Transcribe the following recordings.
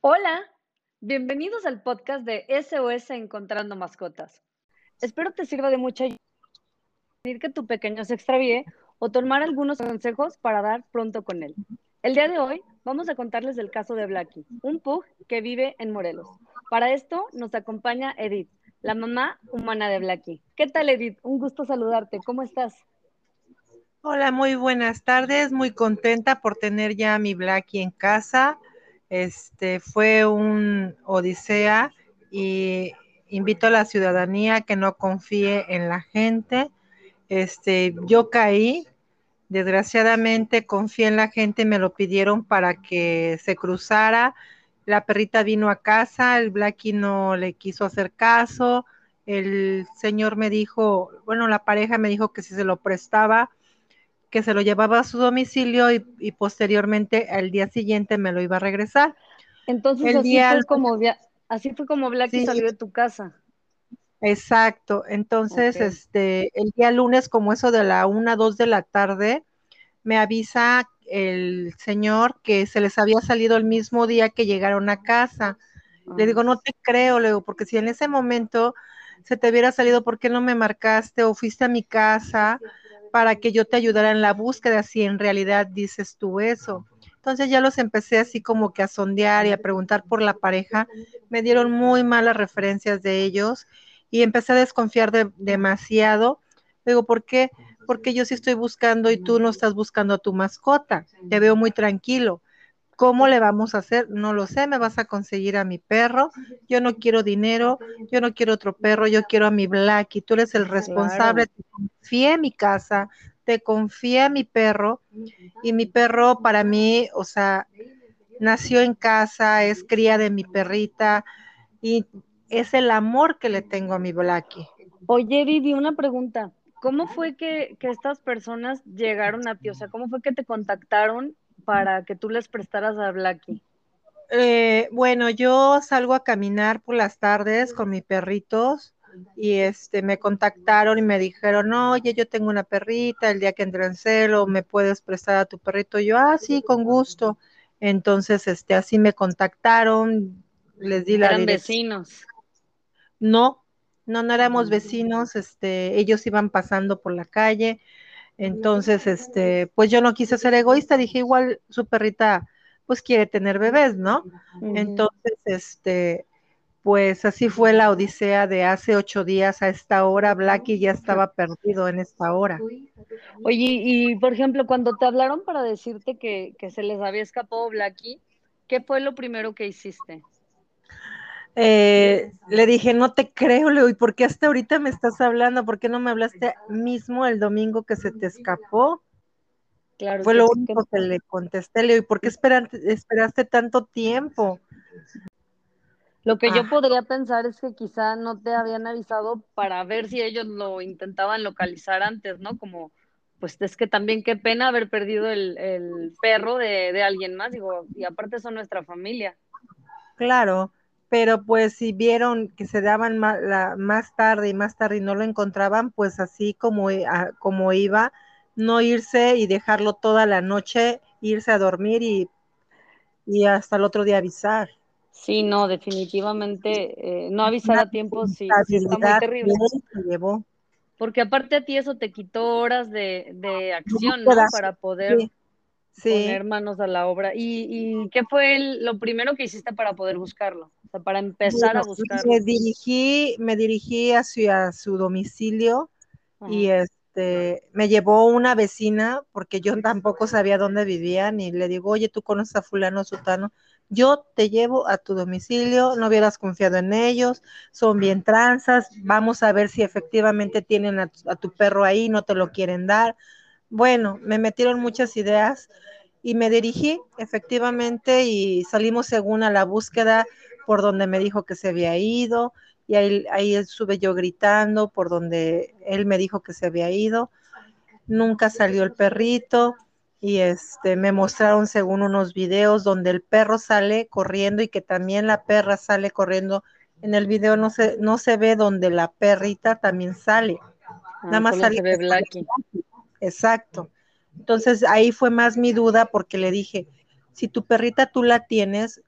Hola, bienvenidos al podcast de SOS Encontrando Mascotas. Espero te sirva de mucha ayuda que tu pequeño se extravíe o tomar algunos consejos para dar pronto con él. El día de hoy vamos a contarles el caso de Blacky, un pug que vive en Morelos. Para esto nos acompaña Edith, la mamá humana de Blacky. ¿Qué tal Edith? Un gusto saludarte. ¿Cómo estás? Hola, muy buenas tardes. Muy contenta por tener ya a mi Blacky en casa este fue un odisea y invito a la ciudadanía que no confíe en la gente. Este, yo caí, desgraciadamente confié en la gente, me lo pidieron para que se cruzara. La perrita vino a casa, el Blacky no le quiso hacer caso. El señor me dijo, bueno, la pareja me dijo que si se lo prestaba, que se lo llevaba a su domicilio y, posteriormente al día siguiente me lo iba a regresar. Entonces así, fue como, así fue como Blacky salió de tu casa. Exacto. Entonces, este, el día lunes, como eso de la una, dos de la tarde, me avisa el señor que se les había salido el mismo día que llegaron a casa. Le digo, no te creo, le digo, porque si en ese momento se te hubiera salido, ¿por qué no me marcaste o fuiste a mi casa? Para que yo te ayudara en la búsqueda, si en realidad dices tú eso. Entonces ya los empecé así como que a sondear y a preguntar por la pareja. Me dieron muy malas referencias de ellos y empecé a desconfiar de, demasiado. Digo, ¿por qué? Porque yo sí estoy buscando y tú no estás buscando a tu mascota. Te veo muy tranquilo. ¿Cómo le vamos a hacer? No lo sé, me vas a conseguir a mi perro. Yo no quiero dinero, yo no quiero otro perro, yo quiero a mi Blacky. Tú eres el responsable, te confié mi casa, te confié mi perro y mi perro para mí, o sea, nació en casa, es cría de mi perrita y es el amor que le tengo a mi Blacky. Oye, Vivi, una pregunta. ¿Cómo fue que, que estas personas llegaron a ti? O sea, ¿cómo fue que te contactaron para que tú les prestaras a Blacky? Eh, bueno, yo salgo a caminar por las tardes con mis perritos y este me contactaron y me dijeron, oye, yo tengo una perrita, el día que entre en celo, ¿me puedes prestar a tu perrito? yo, ah, sí, con gusto. Entonces, este, así me contactaron, les di la ¿Eran vecinos? No, no, no éramos vecinos, este, ellos iban pasando por la calle, entonces, este, pues yo no quise ser egoísta, dije igual su perrita pues quiere tener bebés, ¿no? Entonces, este, pues así fue la odisea de hace ocho días a esta hora, Blacky ya estaba perdido en esta hora. Oye, y por ejemplo, cuando te hablaron para decirte que, que se les había escapado Blacky, ¿qué fue lo primero que hiciste? Eh, le dije, no te creo, Leo, ¿y por qué hasta ahorita me estás hablando? ¿Por qué no me hablaste mismo el domingo que se te escapó? Claro. Fue lo único que... le contesté, Leo, ¿y por qué esperaste, esperaste tanto tiempo? Lo que yo ah. podría pensar es que quizá no te habían avisado para ver si ellos lo intentaban localizar antes, ¿no? Como, pues es que también qué pena haber perdido el, el perro de, de alguien más, digo, y aparte son nuestra familia. Claro, pero pues si vieron que se daban más, la, más tarde y más tarde y no lo encontraban, pues así como, como iba, no irse y dejarlo toda la noche, irse a dormir y, y hasta el otro día avisar. Sí, no, definitivamente eh, no avisar a tiempo sí, está muy terrible. Porque aparte a ti eso te quitó horas de, de acción, ¿no? Para poder poner manos a la obra. ¿Y, qué fue lo primero que hiciste para poder buscarlo? O sea, para empezar a buscarlo. Me dirigí, me dirigí hacia su domicilio y este me llevó una vecina porque yo tampoco sabía dónde vivían y le digo, oye, tú conoces a fulano sutano, yo te llevo a tu domicilio, no hubieras confiado en ellos, son bien tranzas, vamos a ver si efectivamente tienen a tu perro ahí, no te lo quieren dar bueno, me metieron muchas ideas y me dirigí efectivamente y salimos según a la búsqueda por donde me dijo que se había ido y ahí, ahí estuve yo gritando por donde él me dijo que se había ido. Nunca salió el perrito y este me mostraron según unos videos donde el perro sale corriendo y que también la perra sale corriendo. En el video no se no se ve donde la perrita también sale. Nada ah, más sale se ve Blacky. Exacto. Entonces ahí fue más mi duda porque le dije, si tu perrita tú la tienes,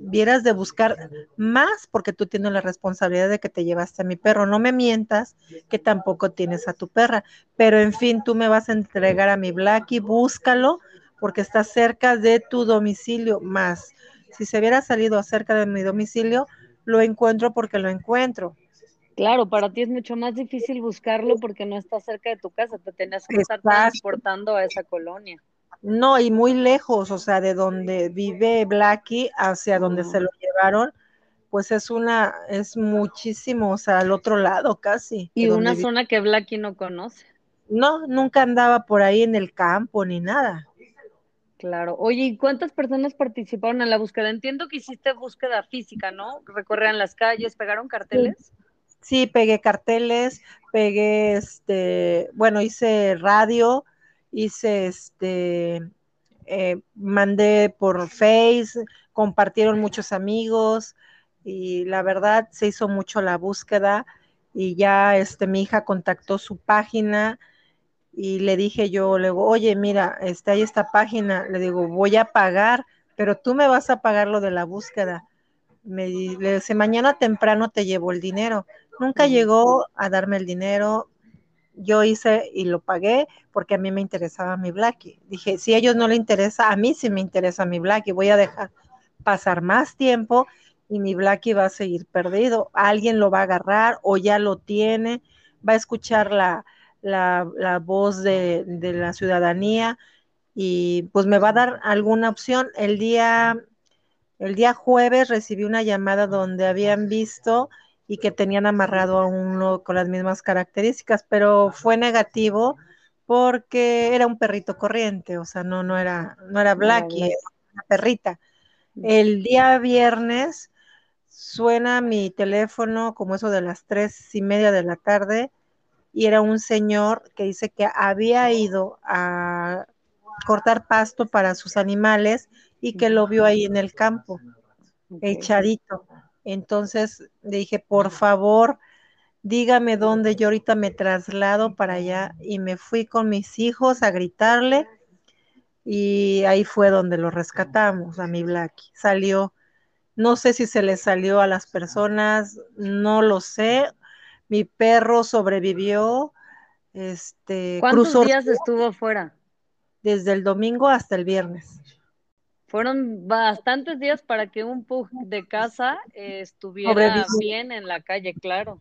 vieras de buscar más porque tú tienes la responsabilidad de que te llevaste a mi perro. No me mientas que tampoco tienes a tu perra. Pero en fin, tú me vas a entregar a mi Blackie, búscalo porque está cerca de tu domicilio. Más, si se hubiera salido cerca de mi domicilio, lo encuentro porque lo encuentro. Claro, para ti es mucho más difícil buscarlo porque no está cerca de tu casa, te tenías que estar transportando a esa colonia. No, y muy lejos, o sea, de donde vive Blackie hacia donde se lo llevaron, pues es una, es muchísimo, o sea, al otro lado casi. Y una zona que Blackie no conoce. No, nunca andaba por ahí en el campo ni nada. Claro. Oye, ¿y cuántas personas participaron en la búsqueda? Entiendo que hiciste búsqueda física, ¿no? Recorrían las calles, pegaron carteles. Sí, pegué carteles, pegué este, bueno, hice radio, hice este, eh, mandé por Face, compartieron muchos amigos y la verdad se hizo mucho la búsqueda y ya este, mi hija contactó su página y le dije yo, le digo, oye, mira, está ahí esta página, le digo, voy a pagar, pero tú me vas a pagar lo de la búsqueda. Me dice, mañana temprano te llevo el dinero. Nunca llegó a darme el dinero, yo hice y lo pagué porque a mí me interesaba mi Blackie. Dije, si a ellos no le interesa, a mí sí me interesa mi Blackie, voy a dejar pasar más tiempo y mi Blackie va a seguir perdido. Alguien lo va a agarrar o ya lo tiene, va a escuchar la, la, voz de, de, la ciudadanía y pues me va a dar alguna opción. El día, el día jueves recibí una llamada donde habían visto y que tenían amarrado a uno con las mismas características, pero fue negativo porque era un perrito corriente, o sea, no, no era, no era Blackie, era una perrita. El día viernes suena mi teléfono como eso de las tres y media de la tarde y era un señor que dice que había ido a cortar pasto para sus animales y que lo vio ahí en el campo, echadito. Entonces le dije, por favor, dígame dónde yo ahorita me traslado para allá y me fui con mis hijos a gritarle y ahí fue donde lo rescatamos a mi Blackie. Salió, no sé si se le salió a las personas, no lo sé. Mi perro sobrevivió. Este, ¿Cuántos días estuvo fuera? Desde el domingo hasta el viernes. Fueron bastantes días para que un pug de casa eh, estuviera bien en la calle, claro.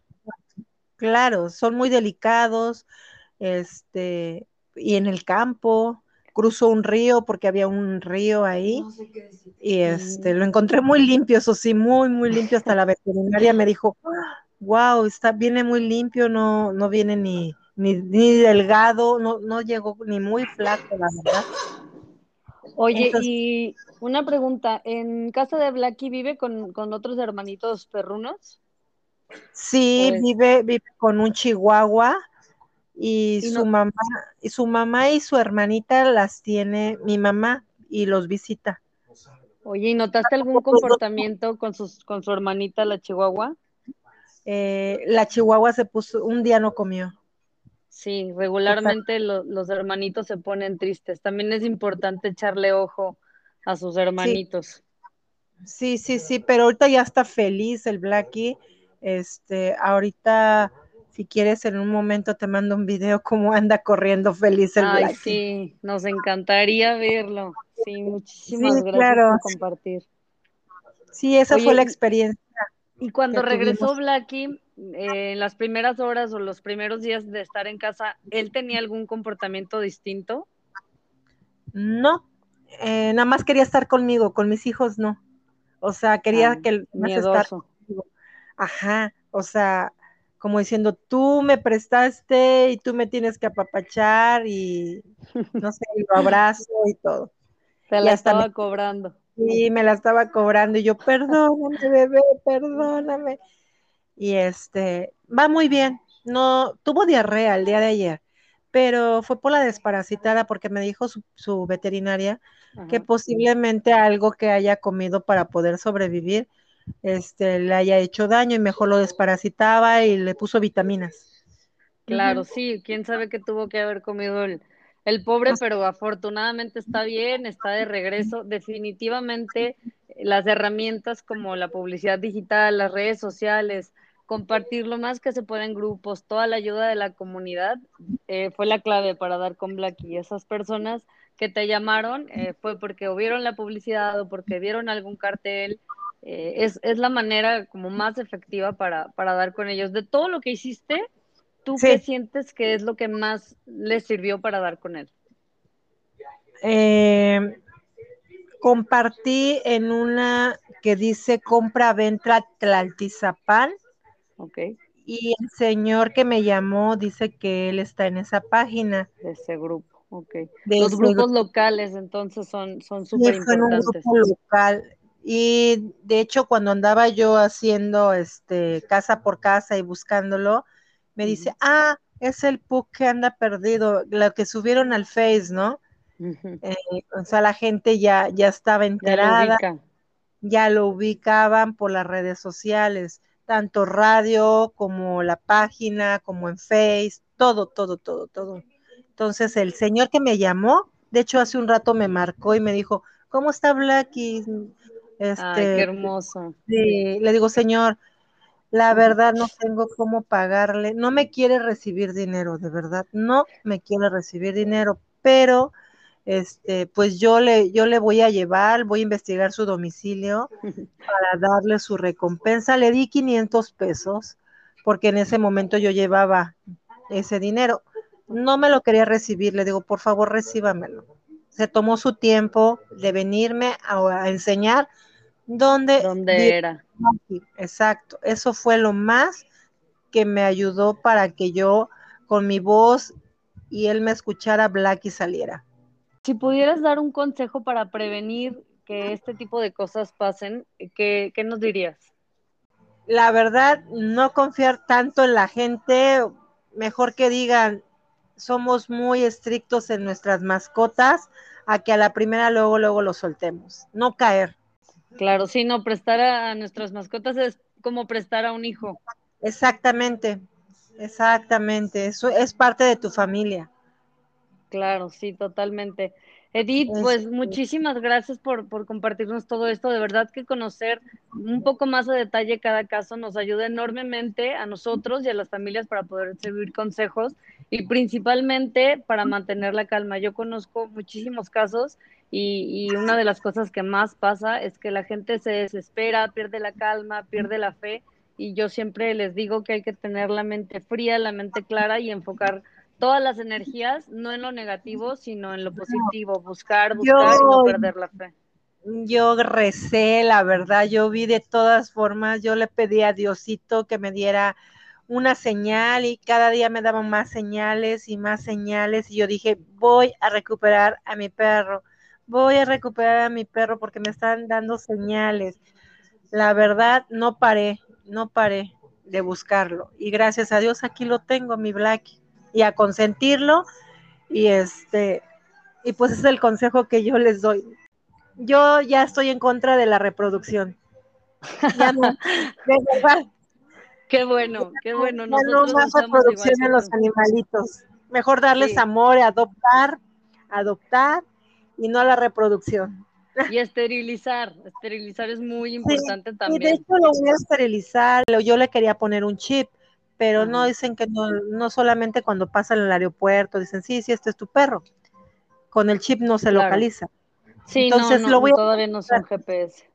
Claro, son muy delicados, este, y en el campo, cruzó un río porque había un río ahí y este lo encontré muy limpio, eso sí, muy muy limpio hasta la veterinaria me dijo, "Wow, está viene muy limpio, no no viene ni ni, ni delgado, no no llegó ni muy flaco, la verdad." Oye, y una pregunta, ¿en casa de Blackie vive con, otros hermanitos perrunos? Sí, vive, vive con un chihuahua y, su mamá, y su mamá y su hermanita las tiene mi mamá y los visita. Oye, ¿y notaste algún comportamiento con sus, con su hermanita la chihuahua? Eh, la chihuahua se puso, un día no comió. Sí, regularmente los hermanitos se ponen tristes. También es importante echarle ojo a sus hermanitos. Sí, sí, sí, pero ahorita ya está feliz el Blackie. Este, ahorita, si quieres, en un momento te mando un video cómo anda corriendo feliz el Ay, Sí, nos encantaría verlo. Sí, muchísimas gracias por compartir. Sí, esa fue la experiencia. Y cuando regresó Blackie, eh, en las primeras horas o los primeros días de estar en casa, ¿él tenía algún comportamiento distinto? No, eh, nada más quería estar conmigo, con mis hijos no. O sea, quería ah, que más estar conmigo. Ajá, o sea, como diciendo, tú me prestaste y tú me tienes que apapachar y no sé, lo abrazo y todo. Se la estaba cobrando. Sí, me la estaba cobrando y yo, perdóname, bebé, perdóname y este, va muy bien. No, tuvo diarrea el día de ayer, pero fue por la desparasitada porque me dijo su, veterinaria que posiblemente algo que haya comido para poder sobrevivir este, le haya hecho daño y mejor lo desparasitaba y le puso vitaminas. Claro, sí, quién sabe qué tuvo que haber comido el, El pobre, pero afortunadamente está bien, está de regreso. Definitivamente las herramientas como la publicidad digital, las redes sociales, compartir lo más que se pueda en grupos, toda la ayuda de la comunidad eh, fue la clave para dar con Black y esas personas que te llamaron eh, fue porque o vieron la publicidad o porque vieron algún cartel. Eh, es, es, la manera como más efectiva para, para, dar con ellos. De todo lo que hiciste, ¿tú qué sientes que es lo que más les sirvió para dar con él? Eh, compartí en una que dice compra-venta Tlaltizapán. Ok. Y el señor que me llamó dice que él está en esa página. De ese grupo. Ok. Los grupos locales entonces son son súper importantes. un grupo local. Y de hecho cuando andaba yo haciendo este casa por casa y buscándolo, me dice, ah, es el PUC que anda perdido, lo que subieron al Face, ¿no? Eh, o sea, la gente ya, ya estaba enterada, ya lo, ya lo ubicaban por las redes sociales, tanto radio como la página, como en Face, todo, todo, todo, todo. Entonces el señor que me llamó, de hecho hace un rato me marcó y me dijo, ¿cómo está Blacky? Este, Ay, qué hermoso. Sí, le digo, señor, la verdad no tengo cómo pagarle, no me quiere recibir dinero, de verdad, no me quiere recibir dinero, pero este, pues yo le, yo le voy a llevar, voy a investigar su domicilio para darle su recompensa. Le di 500 pesos porque en ese momento yo llevaba ese dinero no me lo quería recibir, le digo, por favor, recíbamelo. Se tomó su tiempo de venirme a, enseñar dónde, ¿Dónde era. Exacto, eso fue lo más que me ayudó para que yo con mi voz y él me escuchara Black y saliera. Si pudieras dar un consejo para prevenir que este tipo de cosas pasen, ¿qué, qué nos dirías? La verdad, no confiar tanto en la gente, mejor que digan, somos muy estrictos en nuestras mascotas a que a la primera luego, luego lo soltemos, no caer. Claro, sí, no, prestar a nuestras mascotas es como prestar a un hijo. Exactamente, exactamente, eso es parte de tu familia. Claro, sí, totalmente. Edith, pues muchísimas gracias por, por, compartirnos todo esto. De verdad que conocer un poco más a detalle cada caso nos ayuda enormemente a nosotros y a las familias para poder servir consejos y principalmente para mantener la calma. Yo conozco muchísimos casos y, y una de las cosas que más pasa es que la gente se desespera, pierde la calma, pierde la fe y yo siempre les digo que hay que tener la mente fría, la mente clara y enfocar todas las energías, no en lo negativo, sino en lo positivo, buscar, buscar y no perder la fe. Yo recé, la verdad, yo vi de todas formas, yo le pedí a Diosito que me diera una señal y cada día me daban más señales y más señales y yo dije, voy a recuperar a mi perro, voy a recuperar a mi perro porque me están dando señales. La verdad, no paré, no paré de buscarlo y gracias a Dios aquí lo tengo, mi Blackie y a consentirlo. Y este, y pues es el consejo que yo les doy. Yo ya estoy en contra de la reproducción. Ya no, Qué bueno, qué bueno. no más reproducción en los animalitos. Mejor darles amor, adoptar, adoptar y no la reproducción. Y esterilizar, esterilizar es muy importante también. Y de hecho lo voy a esterilizar, yo le quería poner un chip, pero no dicen que no, no solamente cuando pasan el aeropuerto, dicen, sí, sí, este es tu perro. Con el chip no se localiza. Sí, Entonces, no, lo voy todavía no son GPS.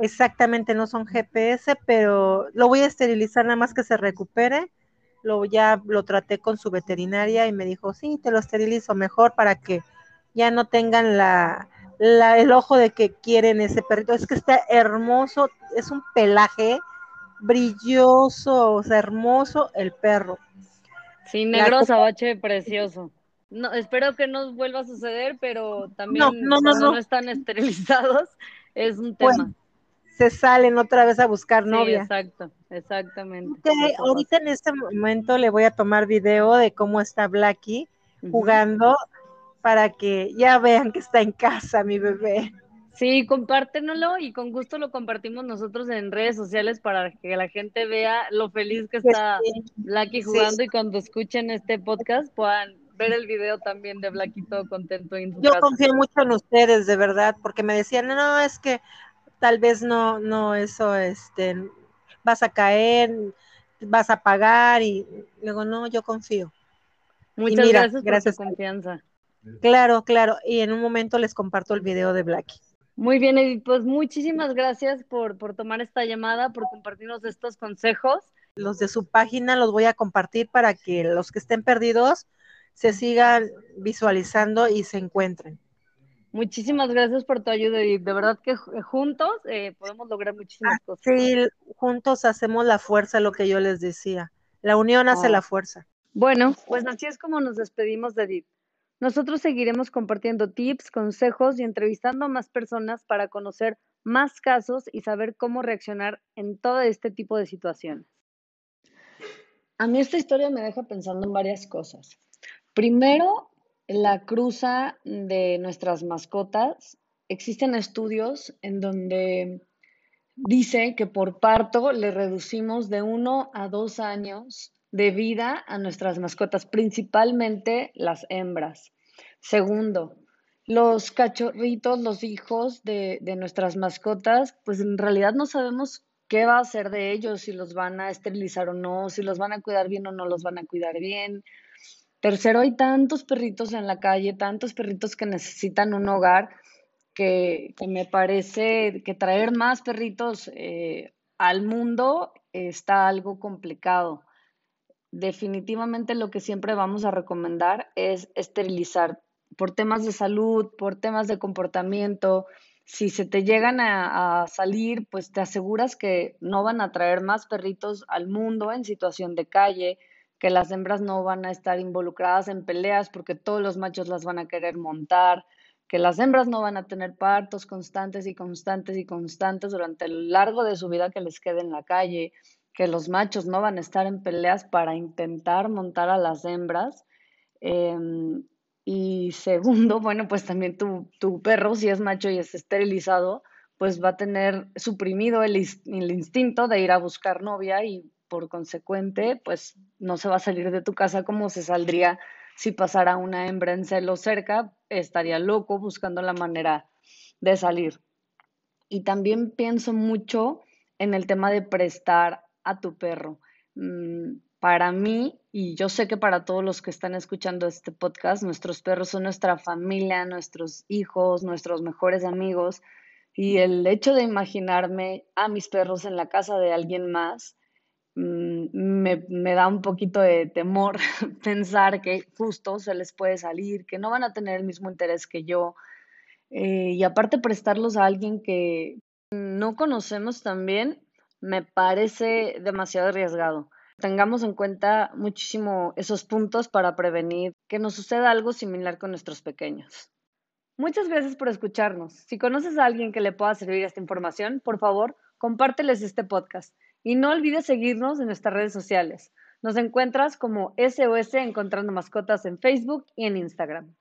Exactamente, no son GPS, pero lo voy a esterilizar nada más que se recupere. Lo ya lo traté con su veterinaria y me dijo, sí, te lo esterilizo mejor para que ya no tengan la, la, el ojo de que quieren ese perrito. Es que está hermoso, es un pelaje brilloso, o sea, hermoso el perro. Sí, negro sabache precioso. No, espero que no vuelva a suceder, pero también no, no, están esterilizados es un tema. se salen otra vez a buscar novia. exacto, exactamente. ahorita en este momento le voy a tomar video de cómo está Blackie jugando para que ya vean que está en casa mi bebé. Sí, compártenlo y con gusto lo compartimos nosotros en redes sociales para que la gente vea lo feliz que está Blacky jugando y cuando escuchen este podcast puedan ver el video también de Blaquito contento en Yo confío mucho en ustedes, de verdad, porque me decían, no, es que tal vez no, no, eso, este, vas a caer, vas a pagar y luego no, yo confío. Muchas gracias por gracias. tu confianza. Claro, claro, y en un momento les comparto el video de Blackie. Muy bien, Edith, pues muchísimas gracias por, por tomar esta llamada, por compartirnos estos consejos. Los de su página los voy a compartir para que los que estén perdidos se sigan visualizando y se encuentren. Muchísimas gracias por tu ayuda, Edith. De verdad que juntos eh, podemos lograr muchísimas ah, cosas. Sí, juntos hacemos la fuerza, lo que yo les decía. La unión hace la ah. fuerza. Bueno, pues así es como nos despedimos de Edith. Nosotros seguiremos compartiendo tips, consejos y entrevistando a más personas para conocer más casos y saber cómo reaccionar en todo este tipo de situaciones. A mí esta historia me deja pensando en varias cosas. Primero, la cruza de nuestras mascotas. Existen estudios en donde dice que por parto le reducimos de uno a dos años de vida a nuestras mascotas, principalmente las hembras. Segundo, los cachorritos, los hijos de, nuestras mascotas, pues en realidad no sabemos qué va a hacer de ellos, si los van a esterilizar o no, si los van a cuidar bien o no los van a cuidar bien. Tercero, hay tantos perritos en la calle, tantos perritos que necesitan un hogar, que, me parece que traer más perritos eh, al mundo está algo complicado. Definitivamente lo que siempre vamos a recomendar es esterilizar por temas de salud, por temas de comportamiento. Si se te llegan a, salir, pues te aseguras que no van a traer más perritos al mundo en situación de calle, que las hembras no van a estar involucradas en peleas porque todos los machos las van a querer montar, que las hembras no van a tener partos constantes y constantes y constantes durante el largo de su vida que les quede en la calle, que los machos no van a estar en peleas para intentar montar a las hembras. Em, y segundo, bueno, pues también tu, tu, perro, si es macho y es esterilizado, pues va a tener suprimido el, instinto de ir a buscar novia y por consecuente, pues no se va a salir de tu casa como se saldría si pasara una hembra en celo cerca, estaría loco buscando la manera de salir. Y también pienso mucho en el tema de prestar a tu perro. Mm, para mí, y yo sé que para todos los que están escuchando este podcast, nuestros perros son nuestra familia, nuestros hijos, nuestros mejores amigos. Y el hecho de imaginarme a mis perros en la casa de alguien más, mm, me, da un poquito de temor pensar que justo se les puede salir, que no van a tener el mismo interés que yo. Eh, y aparte prestarlos a alguien que no conocemos también, me parece demasiado arriesgado tengamos en cuenta muchísimo esos puntos para prevenir que nos suceda algo similar con nuestros pequeños. Muchas gracias por escucharnos. Si conoces a alguien que le pueda servir esta información, por favor, compárteles este podcast y no olvides seguirnos en nuestras redes sociales. Nos encuentras como SOS Encontrando Mascotas en Facebook y en Instagram.